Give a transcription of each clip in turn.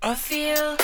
I feel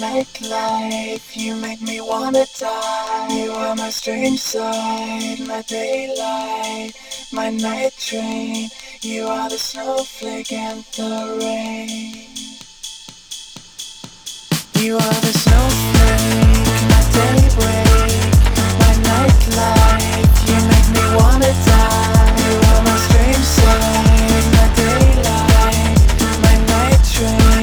make life. You make me wanna die. You are my strange side, my daylight, my night train. You are the snowflake and the rain. You are the snowflake, my daybreak, my night light. You make me wanna die. You are my strange side, my daylight, my night train.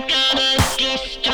I'm gonna destroy